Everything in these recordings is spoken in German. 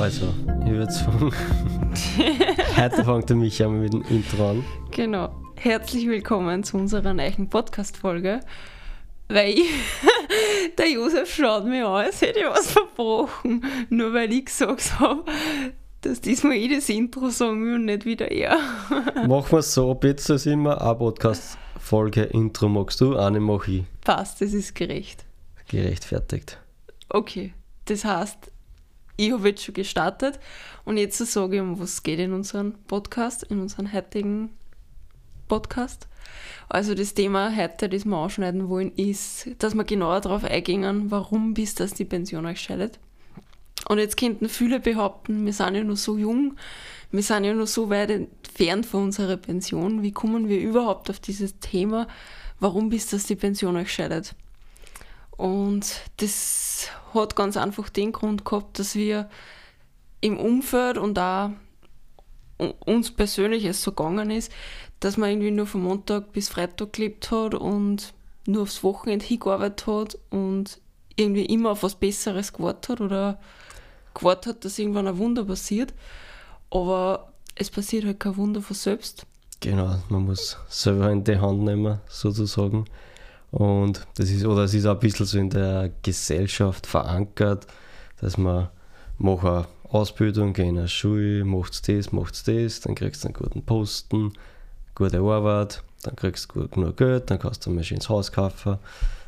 Also, ich würde sagen, heute fängt der Micha mit dem Intro an. Genau. Herzlich willkommen zu unserer neuen Podcast-Folge. Weil ich, der Josef schaut mir an, als hätte ich was verbrochen. Nur weil ich gesagt habe, dass diesmal ich das Intro sagen will und nicht wieder er. Machen wir es so, bitte ist immer eine Podcast-Folge Intro magst du, eine mache ich. Passt, das ist gerecht. Gerechtfertigt. Okay, das heißt, ich habe jetzt schon gestartet und jetzt sage ich, um was es geht in unserem Podcast, in unserem heutigen Podcast. Also das Thema heute, das wir anschneiden wollen, ist, dass wir genauer darauf eingehen, warum bis das die Pension euch scheidet. Und jetzt könnten viele behaupten, wir sind ja noch so jung, wir sind ja noch so weit entfernt von unserer Pension. Wie kommen wir überhaupt auf dieses Thema, warum bis das die Pension euch scheidet? Und das hat ganz einfach den Grund gehabt, dass wir im Umfeld und auch uns persönlich es so gegangen ist, dass man irgendwie nur von Montag bis Freitag gelebt hat und nur aufs Wochenende hingearbeitet hat und irgendwie immer auf was Besseres gewartet hat oder gewartet hat, dass irgendwann ein Wunder passiert. Aber es passiert halt kein Wunder von selbst. Genau, man muss selber in die Hand nehmen, sozusagen. Und das ist, oder es ist auch ein bisschen so in der Gesellschaft verankert, dass man macht eine Ausbildung, geht in eine Schule, macht das, macht das, dann kriegst du einen guten Posten, gute Arbeit, dann kriegst du genug Geld, dann kannst du ein schönes Haus kaufen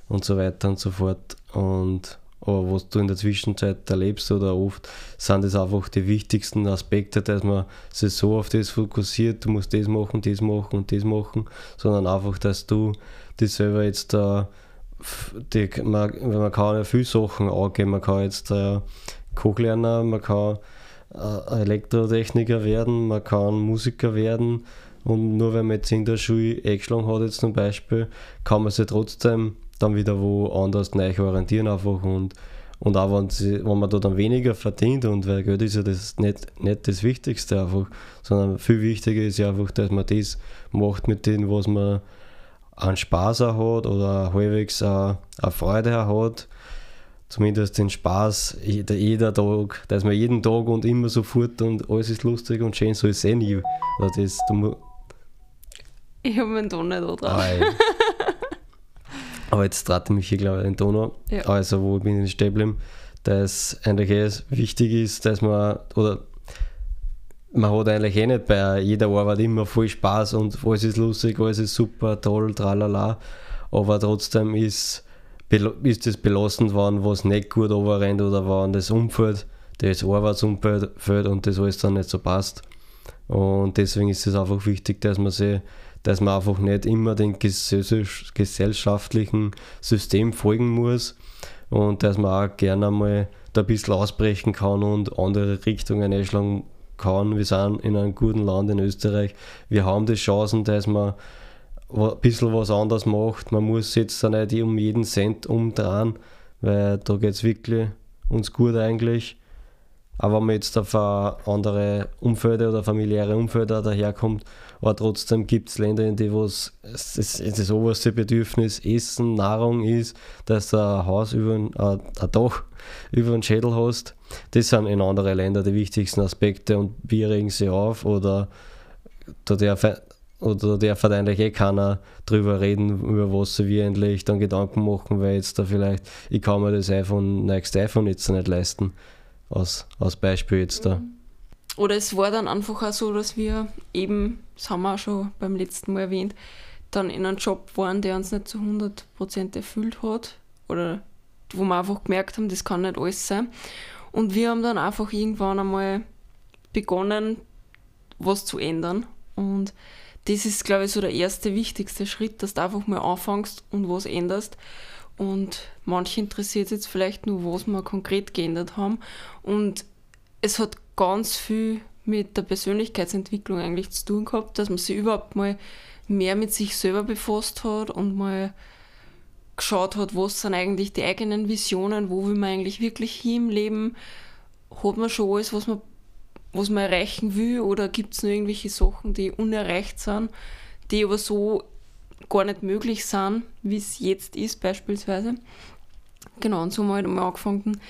und so weiter und so fort. Und aber was du in der Zwischenzeit erlebst oder oft, sind das einfach die wichtigsten Aspekte, dass man sich so auf das fokussiert, du musst das machen, das machen und das machen, sondern einfach, dass du dich selber jetzt da, die, man, man kann ja viele Sachen angehen, man kann jetzt äh, Koch lernen, man kann äh, Elektrotechniker werden, man kann Musiker werden und nur wenn man jetzt in der Schule eingeschlagen hat jetzt zum Beispiel, kann man sich trotzdem dann wieder woanders neu orientieren einfach und, und auch wenn, sie, wenn man da dann weniger verdient und weil Geld ist ja das nicht, nicht das Wichtigste einfach, sondern viel wichtiger ist ja einfach, dass man das macht mit dem, was man an Spaß auch hat oder halbwegs eine Freude auch hat. Zumindest den Spaß jeder, jeder Tag, dass man jeden Tag und immer sofort und alles ist lustig und schön, so ist es eh nie. Also das, du, ich habe meinen Ton nicht da drauf. Ah, aber jetzt trate mich hier, glaube ich, den Donau. Ja. Also, wo bin ich stehen geblieben, dass eigentlich eh wichtig ist, dass man, oder man hat eigentlich eh nicht bei jeder Arbeit immer voll Spaß und alles ist lustig, alles ist super, toll, tralala. Aber trotzdem ist, ist das belastend, wenn was nicht gut rennt oder wenn das Umfeld, das Arbeitsumfeld und das alles dann nicht so passt. Und deswegen ist es einfach wichtig, dass man sich dass man einfach nicht immer dem gesellschaftlichen System folgen muss und dass man auch gerne mal da ein bisschen ausbrechen kann und andere Richtungen einschlagen kann. Wir sind in einem guten Land in Österreich. Wir haben die Chancen, dass man ein bisschen was anderes macht. Man muss jetzt da nicht um jeden Cent umdrehen, weil da geht es wirklich uns gut eigentlich. Aber wenn man jetzt auf andere Umfelder oder familiäre Umfelder daherkommt, aber trotzdem gibt es Länder, in denen das, das, oberste Bedürfnis Essen, Nahrung ist, dass du ein Haus über ein, ein, Dach über den Schädel hast. Das sind in anderen Ländern die wichtigsten Aspekte und wir regen sie auf oder da darf, oder darf halt eigentlich eh keiner drüber reden, über was sie wir endlich dann Gedanken machen, weil jetzt da vielleicht, ich kann mir das iPhone, nächste iPhone jetzt nicht leisten als, als Beispiel jetzt da. Oder es war dann einfach auch so, dass wir eben, das haben wir auch schon beim letzten Mal erwähnt, dann in einem Job waren, der uns nicht zu 100% erfüllt hat oder wo wir einfach gemerkt haben, das kann nicht alles sein. Und wir haben dann einfach irgendwann einmal begonnen, was zu ändern. Und das ist, glaube ich, so der erste wichtigste Schritt, dass du einfach mal anfängst und was änderst. Und manche interessiert jetzt vielleicht nur, was wir konkret geändert haben. Und es hat ganz viel mit der Persönlichkeitsentwicklung eigentlich zu tun gehabt, dass man sich überhaupt mal mehr mit sich selber befasst hat und mal geschaut hat, was sind eigentlich die eigenen Visionen, wo will man eigentlich wirklich hin im Leben, hat man schon alles, was man, was man erreichen will oder gibt es nur irgendwelche Sachen, die unerreicht sind, die aber so gar nicht möglich sind, wie es jetzt ist beispielsweise. Genau, und so haben wir halt angefangen,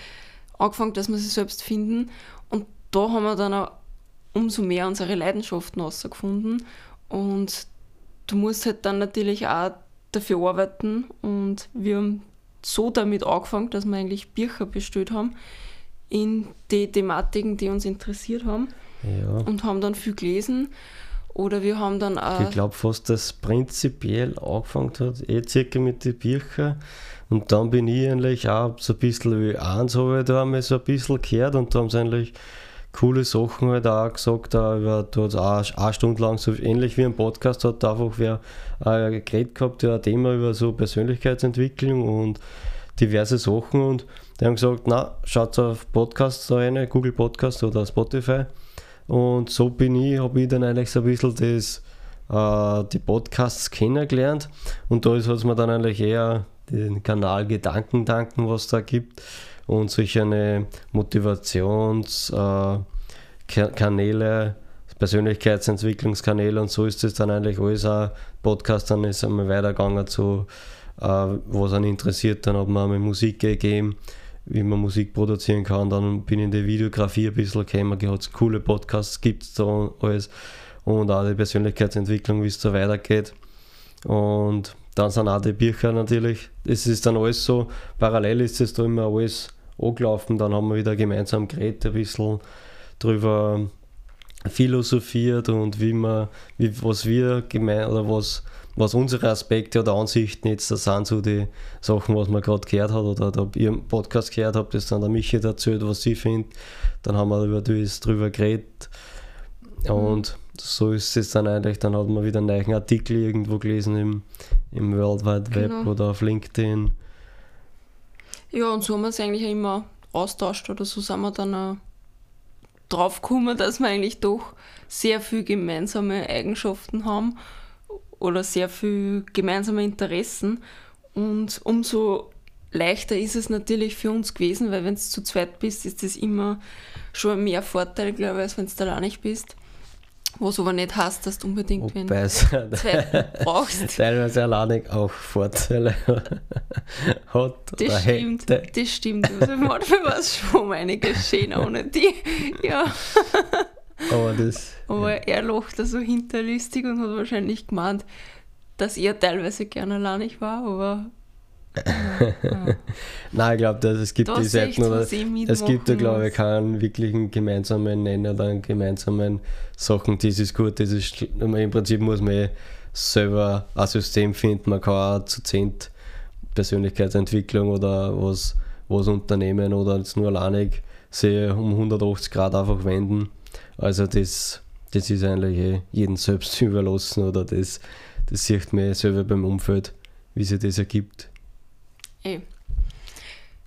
angefangen, dass wir sie selbst finden. Und da haben wir dann auch umso mehr unsere Leidenschaften rausgefunden. Und du musst halt dann natürlich auch dafür arbeiten. Und wir haben so damit angefangen, dass wir eigentlich Bücher bestellt haben in die Thematiken, die uns interessiert haben. Ja. Und haben dann viel gelesen. Oder wir haben dann auch. Ich glaube fast, dass prinzipiell angefangen hat, eh circa mit den Büchern. Und dann bin ich eigentlich auch so ein bisschen wie eins, habe ich da einmal so ein bisschen gehört und da haben sie eigentlich coole Sachen halt auch gesagt. Da hat auch eine Stunde lang, so ähnlich wie ein Podcast, hat einfach wer äh, geredet gehabt, ja, ein Thema über so Persönlichkeitsentwicklung und diverse Sachen. Und die haben gesagt, na, schaut auf Podcasts da rein, Google Podcast oder Spotify. Und so bin ich, habe ich dann eigentlich so ein bisschen das, äh, die Podcasts kennengelernt. Und da ist es mir dann eigentlich eher den Kanal Gedanken danken, was da gibt. Und solche eine Motivationskanäle, äh, Persönlichkeitsentwicklungskanäle und so ist es dann eigentlich alles auch. Podcast dann ist einmal weitergegangen zu, äh, was einen interessiert. Dann hat man einmal Musik gegeben wie man Musik produzieren kann. Dann bin ich in die Videografie ein bisschen gekommen, hat coole Podcasts, gibt es da alles und auch die Persönlichkeitsentwicklung, wie es da weitergeht. Und dann sind auch die Bücher natürlich. Es ist dann alles so, parallel ist es da immer alles angelaufen. Dann haben wir wieder gemeinsam geredet, ein bisschen drüber philosophiert und wie man, wie, was wir gemein oder was was unsere Aspekte oder Ansichten jetzt da sind, so die Sachen, was man gerade gehört hat oder da ihr im Podcast gehört habt, das dann der Michi erzählt, was sie findet. Dann haben wir über das drüber geredet. Und so ist es dann eigentlich, dann hat man wieder einen neuen Artikel irgendwo gelesen im, im World Wide Web genau. oder auf LinkedIn. Ja, und so haben wir es eigentlich immer austauscht oder so sind wir dann auch drauf gekommen, dass wir eigentlich doch sehr viel gemeinsame Eigenschaften haben oder sehr viel gemeinsame Interessen. Und umso leichter ist es natürlich für uns gewesen, weil wenn du zu zweit bist, ist das immer schon mehr Vorteil, glaube ich, als wenn du nicht bist. Was aber nicht heißt, dass du unbedingt wenn du zwei brauchst. Teilweise alleine auch Vorteile hat. Das stimmt, hätte. das stimmt. Also manchmal war es schon einiges schöner ohne die. Ja. Aber, das, Aber ja. er lacht da so hinterlistig und hat wahrscheinlich gemeint, dass er teilweise gerne alleinig war, aber. Ja, Nein, ich glaube, es gibt die Seiten oder es gibt da glaube ich keinen wirklichen gemeinsamen Nenner oder gemeinsamen Sachen, das ist gut, das ist im Prinzip muss man eh selber ein System finden, man kann auch zu zehnt Persönlichkeitsentwicklung oder was, was unternehmen oder jetzt nur alleinig sich um 180 Grad einfach wenden also das, das ist eigentlich eh jedem selbst überlassen oder das, das sieht man selber beim Umfeld, wie sich das ergibt. Ey. Eh.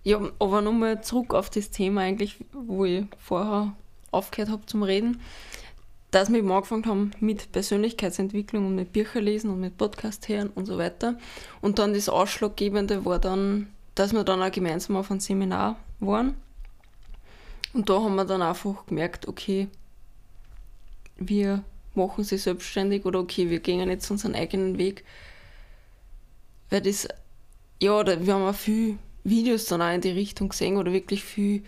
Ja, aber nochmal zurück auf das Thema eigentlich, wo ich vorher aufgehört habe zum Reden, dass wir angefangen haben mit Persönlichkeitsentwicklung und mit Bücher lesen und mit Podcast hören und so weiter. Und dann das Ausschlaggebende war dann, dass wir dann auch gemeinsam auf einem Seminar waren. Und da haben wir dann einfach gemerkt, okay, wir machen sie selbstständig oder okay, wir gehen jetzt unseren eigenen Weg. Weil das, ja, wir haben auch viele Videos dann auch in die Richtung gesehen oder wirklich viel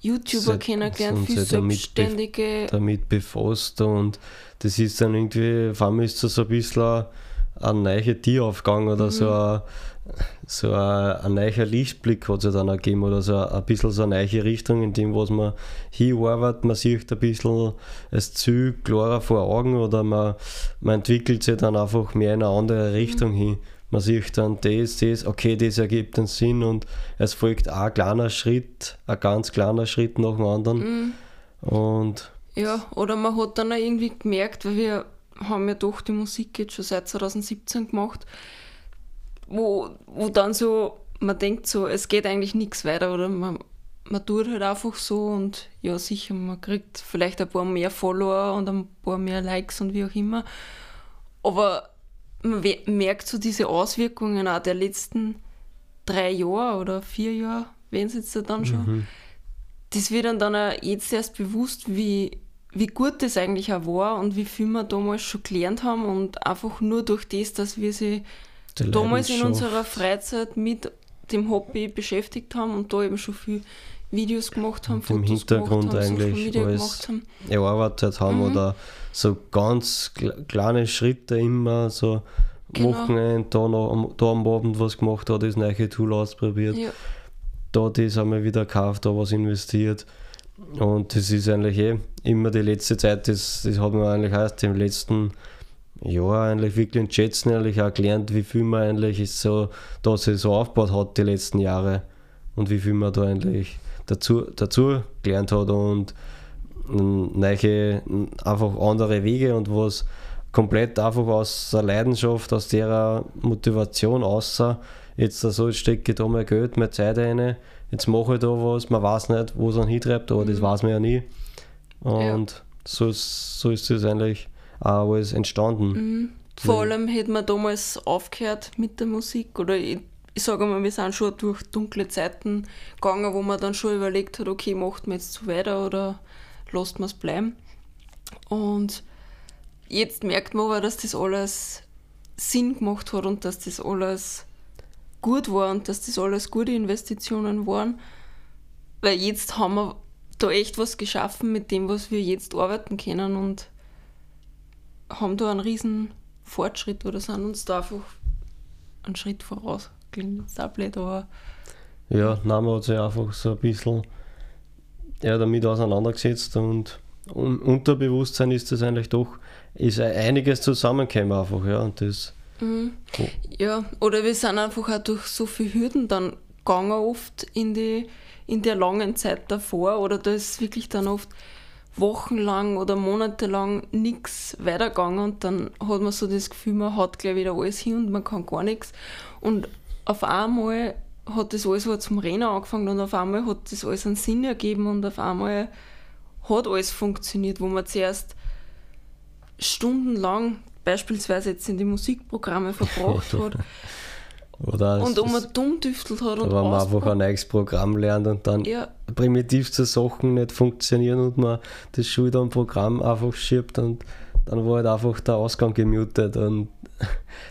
YouTuber Seit, kennengelernt, viel Selbstständige. Damit, damit befasst und das ist dann irgendwie, vor allem ist das so ein bisschen ein neuer Tieraufgang oder mhm. so ein so ein, ein neuer Lichtblick hat es dann gegeben oder so ein, bisschen so eine neue Richtung, in dem, was man hinarbeitet. Man sieht ein bisschen das Ziel klarer vor Augen oder man, man entwickelt sich dann einfach mehr in eine andere Richtung mhm. hin. Man sieht dann das, das, okay, das ergibt einen Sinn und es folgt ein kleiner Schritt, ein ganz kleiner Schritt nach dem anderen. Mhm. Und ja, oder man hat dann auch irgendwie gemerkt, weil wir haben ja doch die Musik jetzt schon seit 2017 gemacht, wo, wo dann so, man denkt so, es geht eigentlich nichts weiter oder man, man tut halt einfach so und ja, sicher, man kriegt vielleicht ein paar mehr Follower und ein paar mehr Likes und wie auch immer. Aber man merkt so diese Auswirkungen auch der letzten drei Jahre oder vier Jahre, wenn es jetzt dann schon. Mhm. Das wird dann, dann auch jetzt erst bewusst, wie, wie gut das eigentlich auch war und wie viel wir damals schon gelernt haben und einfach nur durch das, dass wir sie damals in unserer Freizeit mit dem Hobby beschäftigt haben und da eben schon viel Videos gemacht haben, Im Hintergrund gemacht haben, eigentlich Media alles gemacht haben. erarbeitet haben Mhm. oder so ganz kle- kleine Schritte immer, so Genau. Wochenende, da, noch, am- da am Abend was gemacht, da das neue Tool ausprobiert, Ja, da das einmal wieder gekauft, da was investiert. Und das ist eigentlich eh immer die letzte Zeit, das, das hat man eigentlich erst im letzten Jahr eigentlich wirklich in Schätzen eigentlich auch gelernt, wie viel man eigentlich ist so, da sich so aufgebaut hat die letzten Jahre und wie viel man da eigentlich dazu, dazu gelernt hat und mm, neue, einfach andere Wege und was komplett einfach aus der Leidenschaft, aus der Motivation außer jetzt so, stecke ich da mein Geld, meine Zeit rein, jetzt mache ich da was, man weiß nicht, wo es dann hintreibt, aber das Mhm. weiß man ja nie. Und so, ist, so ist es eigentlich auch alles entstanden. mhm. Vor allem hätten wir damals aufgehört mit der Musik oder ich, ich sage mal, wir sind schon durch dunkle Zeiten gegangen, wo man dann schon überlegt hat, okay, macht man jetzt so weiter oder lasst man es bleiben. Und jetzt merkt man aber, dass das alles Sinn gemacht hat und dass das alles gut war und dass das alles gute Investitionen waren. Weil jetzt haben wir da echt was geschaffen mit dem, was wir jetzt arbeiten können und haben da einen riesen Fortschritt oder sind uns da einfach einen Schritt voraus. Klingt jetzt auch blöd, aber Ja, nein, man hat sich einfach so ein bisschen ja, damit auseinandergesetzt und un Unterbewusstsein ist das eigentlich doch, ist einiges zusammengekommen einfach, ja, und das, mhm. Oh. ja, oder wir sind einfach auch durch so viele Hürden dann gegangen oft in die in der langen Zeit davor oder da ist wirklich dann oft wochenlang oder monatelang nichts weitergegangen und dann hat man so das Gefühl, man hat gleich wieder alles hin und man kann gar nichts. Und auf einmal hat das alles wieder zum Rennen angefangen und auf einmal hat das alles einen Sinn ergeben und auf einmal hat alles funktioniert, wo man zuerst stundenlang beispielsweise jetzt in die Musikprogramme verbracht hat oder und um man dumm düftelt hat und wenn man einfach ein neues Programm lernt und dann ja, primitivste Sachen nicht funktionieren und man das Schuld am Programm einfach schiebt und dann war halt einfach der Ausgang gemutet und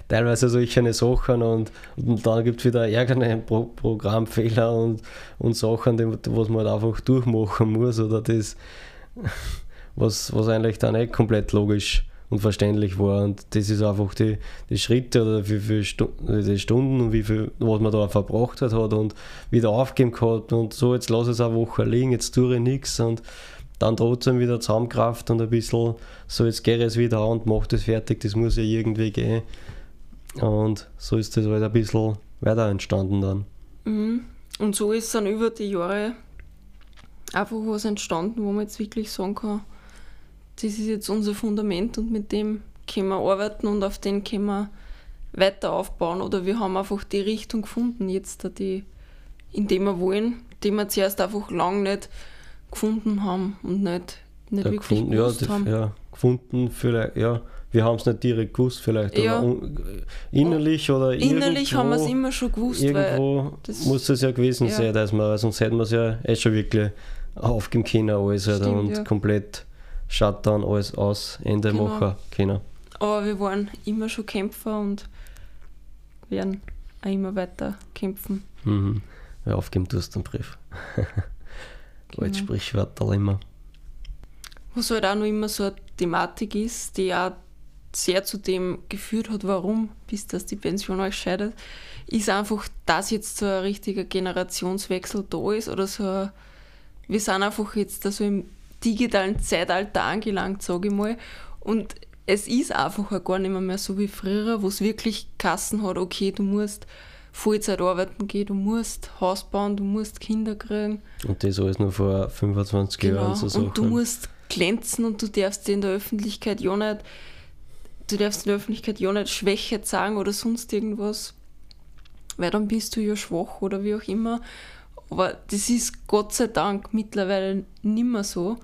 teilweise solche Sachen und, und dann gibt es wieder irgendeinen Pro Programmfehler und, und Sachen, die, was man halt einfach durchmachen muss oder das, was, was eigentlich dann nicht komplett logisch und verständlich war und das ist einfach die, die Schritte oder wie viele Stu die Stunden und wie viel, was man da verbracht hat, hat und wieder aufgeben gehabt und so, jetzt lasse ich es eine Woche liegen, jetzt tue ich nichts und dann trotzdem wieder Zusammenkraft und ein bisschen so, jetzt gehe ich es wieder an und mache das fertig, das muss ja irgendwie gehen. Und so ist das halt ein bisschen weiter entstanden dann. Mhm. Und so ist dann über die Jahre einfach was entstanden, wo man jetzt wirklich sagen kann, das ist jetzt unser Fundament und mit dem können wir arbeiten und auf den können wir weiter aufbauen. Oder wir haben einfach die Richtung gefunden, jetzt, die, in dem wir wollen, die wir zuerst einfach lang nicht gefunden haben und nicht, nicht Ja, wirklich gefunden, ja, das, haben. ja, gefunden, vielleicht, ja, wir haben es nicht direkt gewusst, vielleicht, Ja. aber un, innerlich oder Innerlich irgendwo, haben wir es immer schon gewusst, weil Irgendwo das- muss es ja gewesen ja. sein, dass man, sonst hätten wir es ja eh schon wirklich aufgeben können, alles Stimmt, und komplett Shutdown, alles aus, Ende Genau. machen können. Aber wir waren immer schon Kämpfer und werden auch immer weiter kämpfen. Mhm. Ja, aufgeben tust du den Brief. Genau. Als Sprichwörter immer. Was halt auch noch immer so eine Thematik ist, die auch sehr zu dem geführt hat, warum, bis dass die Pension euch scheidet, ist einfach, dass jetzt so ein richtiger Generationswechsel da ist oder so wir sind einfach jetzt da so im digitalen Zeitalter angelangt, sage ich mal. Und es ist einfach auch gar nicht mehr, so wie früher, wo es wirklich Kassen hat, okay, du musst Vollzeit arbeiten gehen, du musst Haus bauen, du musst Kinder kriegen. Und das alles nur vor 25 Genau. Jahren so und du Sachen. musst glänzen und du darfst in der Öffentlichkeit ja nicht, du darfst in der Öffentlichkeit ja nicht Schwäche zeigen oder sonst irgendwas, weil dann bist du ja schwach oder wie auch immer. Aber das ist Gott sei Dank mittlerweile nicht mehr so.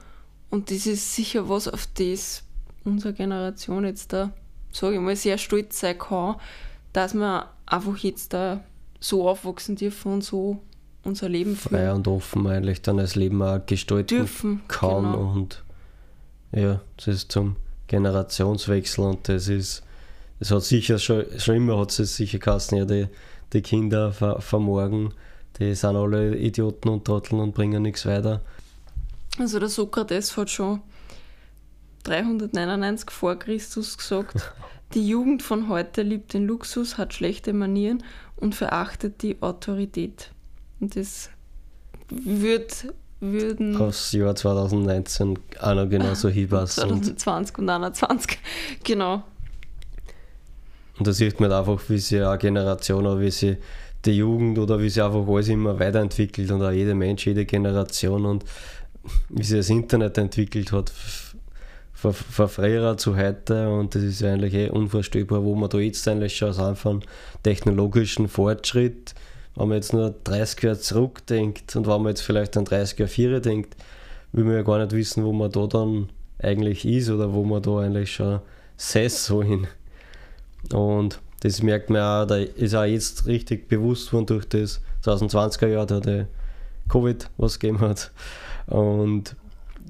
Und das ist sicher was, auf das unsere Generation jetzt da, sage ich mal, sehr stolz sein kann, dass wir einfach jetzt da so aufwachsen dürfen und so unser Leben frei führen und offen eigentlich dann das Leben auch gestalten dürfen. kann Genau. und ja, das ist zum Generationswechsel und das ist, es hat sicher schon, schon immer hat es sicher geheißen, ja, die, die Kinder von, von morgen die sind alle Idioten und Trotteln und bringen nichts weiter. Also der Sokrates hat schon 399 vor Christus gesagt, die Jugend von heute liebt den Luxus, hat schlechte Manieren und verachtet die Autorität. Und das wird, würden Aufs Jahr 2019 auch noch genauso hinpassen. Und, 2020 und 2021, genau. und da sieht man einfach, wie sich eine Generation oder wie sich die Jugend oder wie sich einfach alles immer weiterentwickelt und auch jeder Mensch, jede Generation und wie sich das Internet entwickelt hat von, von früher zu heute und das ist eigentlich eh unvorstellbar, wo man da jetzt eigentlich schon sind von technologischen Fortschritt, wenn man jetzt nur 30 Jahre zurückdenkt und wenn man jetzt vielleicht an 30 Jahre 4 denkt, will man ja gar nicht wissen, wo man da dann eigentlich ist oder wo man da eigentlich schon sess so hin. Und das merkt man auch, da ist auch jetzt richtig bewusst worden durch das 2020er Jahr, da der Covid was gegeben hat. Und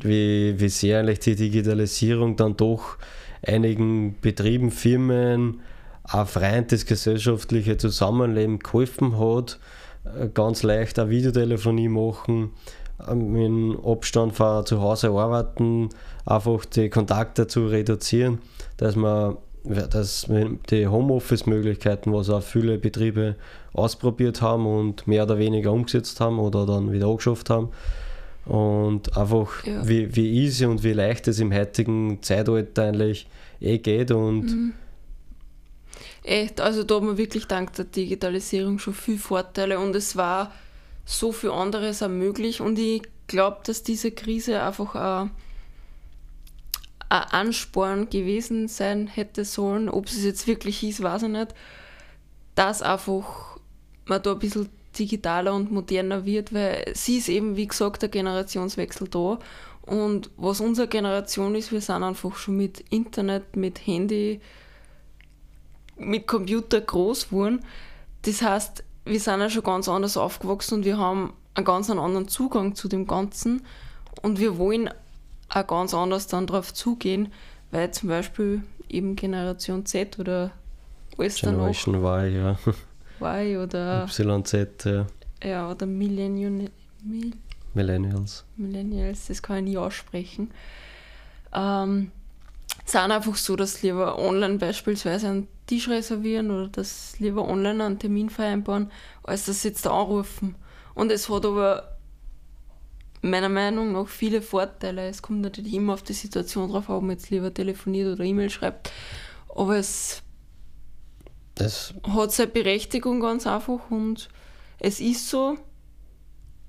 wie, wie sehr eigentlich die Digitalisierung dann doch einigen Betrieben, Firmen, auch rein das gesellschaftliche Zusammenleben geholfen hat. Äh, ganz leicht eine Videotelefonie machen, mit Abstand von zu Hause arbeiten, einfach die Kontakte zu reduzieren, dass man dass die Homeoffice-Möglichkeiten, was auch viele Betriebe ausprobiert haben und mehr oder weniger umgesetzt haben oder dann wieder angeschafft haben, und einfach, ja. wie, wie easy und wie leicht es im heutigen Zeitalter eigentlich eh geht. Und mhm. Echt, also da hat man wirklich dank der Digitalisierung schon viele Vorteile und es war so viel anderes auch möglich. Und ich glaube, dass diese Krise einfach ein, ein Ansporn gewesen sein hätte sollen. Ob es jetzt wirklich ist, weiß ich nicht. Dass einfach man da ein bisschen digitaler und moderner wird, weil sie ist eben, wie gesagt, der Generationswechsel da. Und was unsere Generation ist, wir sind einfach schon mit Internet, mit Handy, mit Computer groß geworden. Das heißt, wir sind ja schon ganz anders aufgewachsen und wir haben einen ganz anderen Zugang zu dem Ganzen. Und wir wollen auch ganz anders dann darauf zugehen, weil zum Beispiel eben Generation Z oder alles Generation Y, ja. Y oder YZ, ja. Ja, oder Millennium, Mil Millennials. Millennials, das kann ich nicht aussprechen. Ähm, sind einfach so, dass lieber online beispielsweise einen Tisch reservieren oder dass lieber online einen Termin vereinbaren, als dass sie jetzt da anrufen. Und es hat aber meiner Meinung nach viele Vorteile. Es kommt natürlich immer auf die Situation drauf, ob man jetzt lieber telefoniert oder E-Mail schreibt. Aber es das hat seine Berechtigung ganz einfach und es ist so.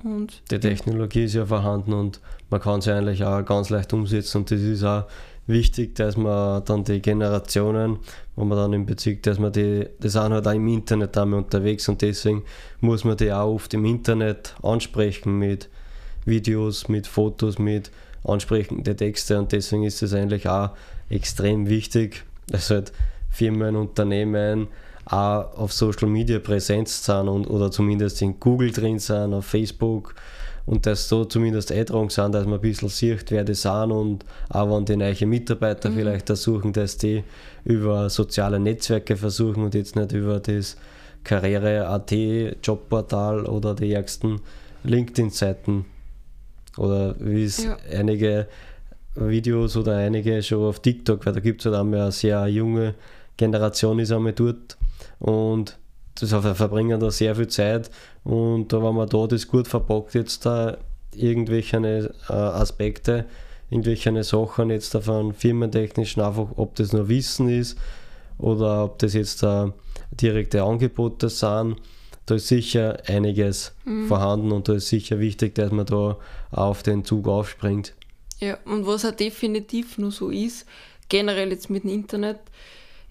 Und die Technologie ist ja vorhanden und man kann sie eigentlich auch ganz leicht umsetzen und das ist auch wichtig, dass man dann die Generationen, wo man dann im Bezug, dass man die, das sind halt auch im Internet einmal unterwegs und deswegen muss man die auch oft im Internet ansprechen mit Videos, mit Fotos, mit ansprechenden Texte und deswegen ist es eigentlich auch extrem wichtig, dass halt Firmen, Unternehmen auch auf Social Media präsent sind und, oder zumindest in Google drin sind, auf Facebook und dass so zumindest Eintragungen sind, dass man ein bisschen sieht, wer das sind und auch wenn die neue Mitarbeiter mhm. vielleicht versuchen, dass die über soziale Netzwerke versuchen und jetzt nicht über das Karriere.at Jobportal oder die ärgsten LinkedIn-Seiten oder wie es ja. einige Videos oder einige schon auf TikTok, weil da gibt es halt einmal eine sehr junge Generation ist einmal dort und das verbringen da sehr viel Zeit und da, wenn man da das gut verpackt, jetzt da irgendwelche äh, Aspekte, irgendwelche Sachen jetzt davon firmentechnischen, einfach ob das nur Wissen ist oder ob das jetzt da direkte Angebote sind, da ist sicher einiges mhm. vorhanden und da ist sicher wichtig, dass man da auf den Zug aufspringt. Ja, und was auch definitiv nur so ist, generell jetzt mit dem Internet,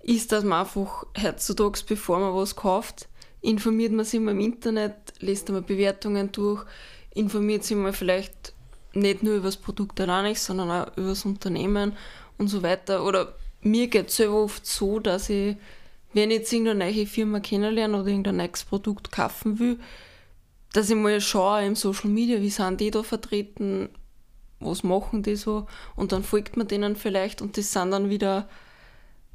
ist, dass man einfach heutzutage, bevor man was kauft, informiert man sich mal im Internet, liest mal Bewertungen durch, informiert sich mal vielleicht nicht nur über das Produkt allein, sondern auch über das Unternehmen und so weiter. Oder mir geht es selber oft so, dass ich, wenn ich jetzt irgendeine neue Firma kennenlerne oder irgendein neues Produkt kaufen will, dass ich mal schaue im Social Media, wie sind die da vertreten, was machen die so und dann folgt man denen vielleicht und das sind dann wieder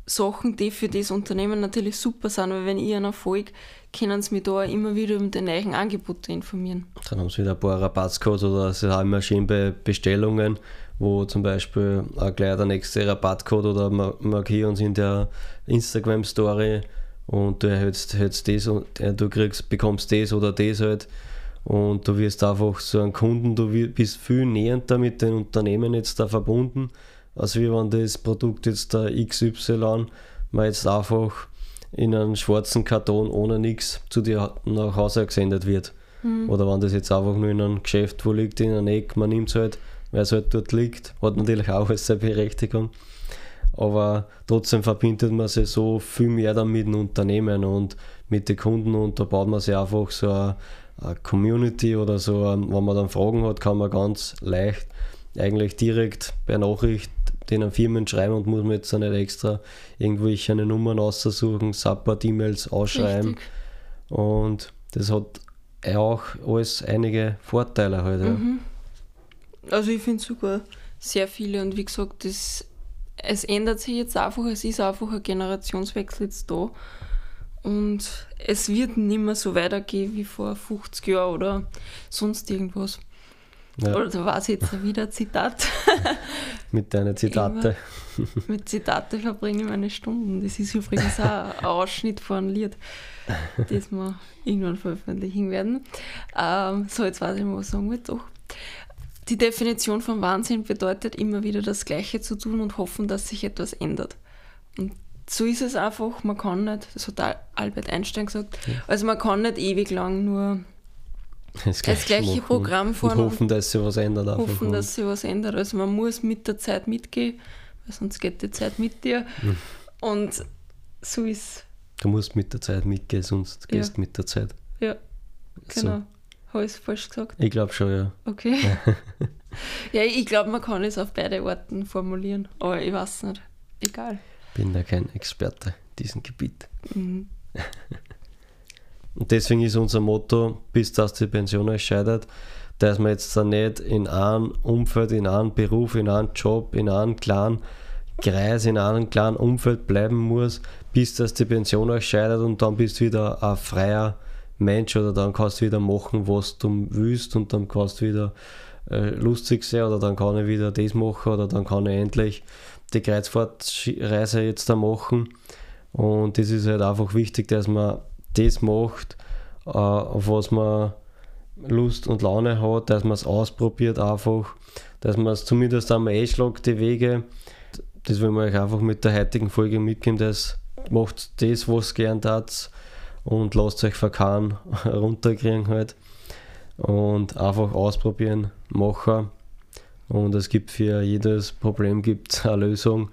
Sachen, die für das Unternehmen natürlich super sind, weil wenn ich einen Erfolg, können sie mich da immer wieder um die neuen Angebote informieren. Dann haben sie wieder ein paar Rabattcodes oder sie haben immer schön bei Bestellungen, wo zum Beispiel auch gleich der nächste Rabattcode oder man markiert uns in der Instagram-Story und du erhältst, erhältst das und du kriegst, bekommst das oder das halt und du wirst einfach so ein Kunden, du bist viel näher mit den Unternehmen jetzt da verbunden, als wie wenn das Produkt jetzt der XY man jetzt einfach in einen schwarzen Karton ohne nichts zu dir nach Hause gesendet wird. Mhm. Oder wenn das jetzt einfach nur in einem Geschäft wo liegt, in einem Eck, man nimmt es halt, weil es halt dort liegt, hat natürlich auch seine Berechtigung. Aber trotzdem verbindet man sich so viel mehr dann mit dem Unternehmen und mit den Kunden und da baut man sich einfach so eine, eine Community oder so, wenn man dann Fragen hat, kann man ganz leicht eigentlich direkt per Nachricht den Firmen schreiben und muss man jetzt nicht extra irgendwelche Nummern aussuchen, Support-E-Mails ausschreiben. Richtig. Und das hat auch alles einige Vorteile halt. Mhm. Also ich finde sogar sehr viele und wie gesagt, das, es ändert sich jetzt einfach, es ist einfach ein Generationswechsel jetzt da. Und es wird nicht mehr so weitergehen wie vor 50 Jahren oder sonst irgendwas. Ja. Oder da war es jetzt wieder Zitat. mit deinen Zitate. mit Zitate verbringe ich meine Stunden. Das ist übrigens auch ein Ausschnitt von einem Lied, das wir irgendwann veröffentlichen werden. Ähm, so, jetzt weiß ich mal, was sagen wir doch. Die Definition von Wahnsinn bedeutet immer wieder das Gleiche zu tun und hoffen, dass sich etwas ändert. Und so ist es einfach, man kann nicht, das hat Albert Einstein gesagt, ja. also man kann nicht ewig lang nur das gleiche, das gleiche Programm fahren. Und hoffen, dass sich was ändert. Hoffen, dass sich was ändert. Also man muss mit der Zeit mitgehen, weil sonst geht die Zeit mit dir. Mhm. Und so ist Du musst mit der Zeit mitgehen, sonst ja. gehst du mit der Zeit. Ja, genau. So. Habe ich es falsch gesagt? Ich glaube schon, ja. Okay. ja, ich glaube, man kann es auf beide Orten formulieren, aber ich weiß nicht. Egal. Bin da kein Experte in diesem Gebiet. Mhm. Und deswegen ist unser Motto, bis dass die Pension euch scheidet, dass man jetzt da nicht in einem Umfeld, in einem Beruf, in einem Job, in einem kleinen Kreis, in einem kleinen Umfeld bleiben muss, bis dass die Pension euch scheidet und dann bist du wieder ein freier Mensch oder dann kannst du wieder machen, was du willst und dann kannst du wieder äh, lustig sein oder dann kann ich wieder das machen oder dann kann ich endlich die Kreuzfahrtreise jetzt da machen. Und das ist halt einfach wichtig, dass man das macht, äh, auf was man Lust und Laune hat, dass man es ausprobiert einfach, dass man es zumindest einmal einschlägt, die Wege. Das will man euch einfach mit der heutigen Folge mitgeben, dass macht das, was gern tat und lasst euch verkauen, runterkriegen halt und einfach ausprobieren, machen und es gibt für jedes Problem gibt eine Lösung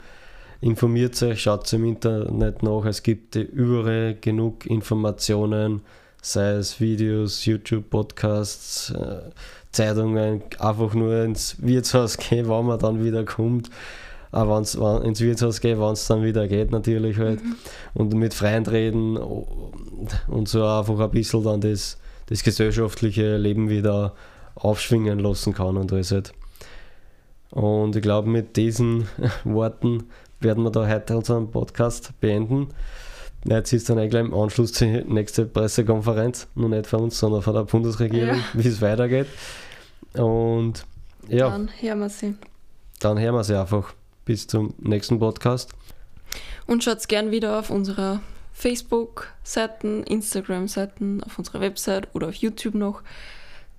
informiert euch, schaut im Internet nach, es gibt überall genug Informationen, sei es Videos, YouTube, Podcasts, äh, Zeitungen, einfach nur ins Wirtshaus gehen, wann man dann wieder kommt. Auch wenn's, wenn, ins Wirtshaus gehen, wenn es dann wieder geht, natürlich halt. Mhm. Und mit Freien reden und so einfach ein bisschen dann das, das gesellschaftliche Leben wieder aufschwingen lassen kann und alles halt. Und ich glaube, mit diesen Worten werden wir da heute unseren Podcast beenden. Jetzt ist dann eigentlich im Anschluss die nächste Pressekonferenz, nur nicht von uns, sondern von der Bundesregierung, ja. wie es weitergeht. Und ja. Dann hören wir sie. Dann hören wir sie einfach. Bis zum nächsten Podcast. Und schaut gern wieder auf unserer Facebook-Seiten, Instagram-Seiten, auf unserer Website oder auf YouTube noch.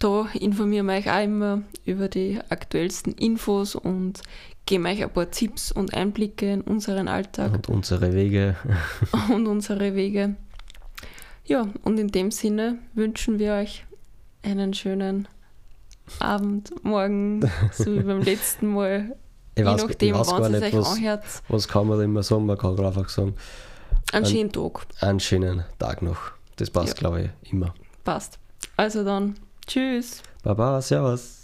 Da informieren wir euch auch immer über die aktuellsten Infos und geben euch ein paar Tipps und Einblicke in unseren Alltag. Und unsere Wege. und unsere Wege. Ja, und in dem Sinne wünschen wir euch einen schönen Abend, Morgen, so wie beim letzten Mal. Ich Je weiß, nachdem, wann es euch was, anhört. Was kann man immer sagen? Man kann einfach sagen. Einen schönen Tag. Einen schönen Tag noch. Das passt, ja. glaube ich, immer. Passt. Also dann, tschüss. Baba, servus.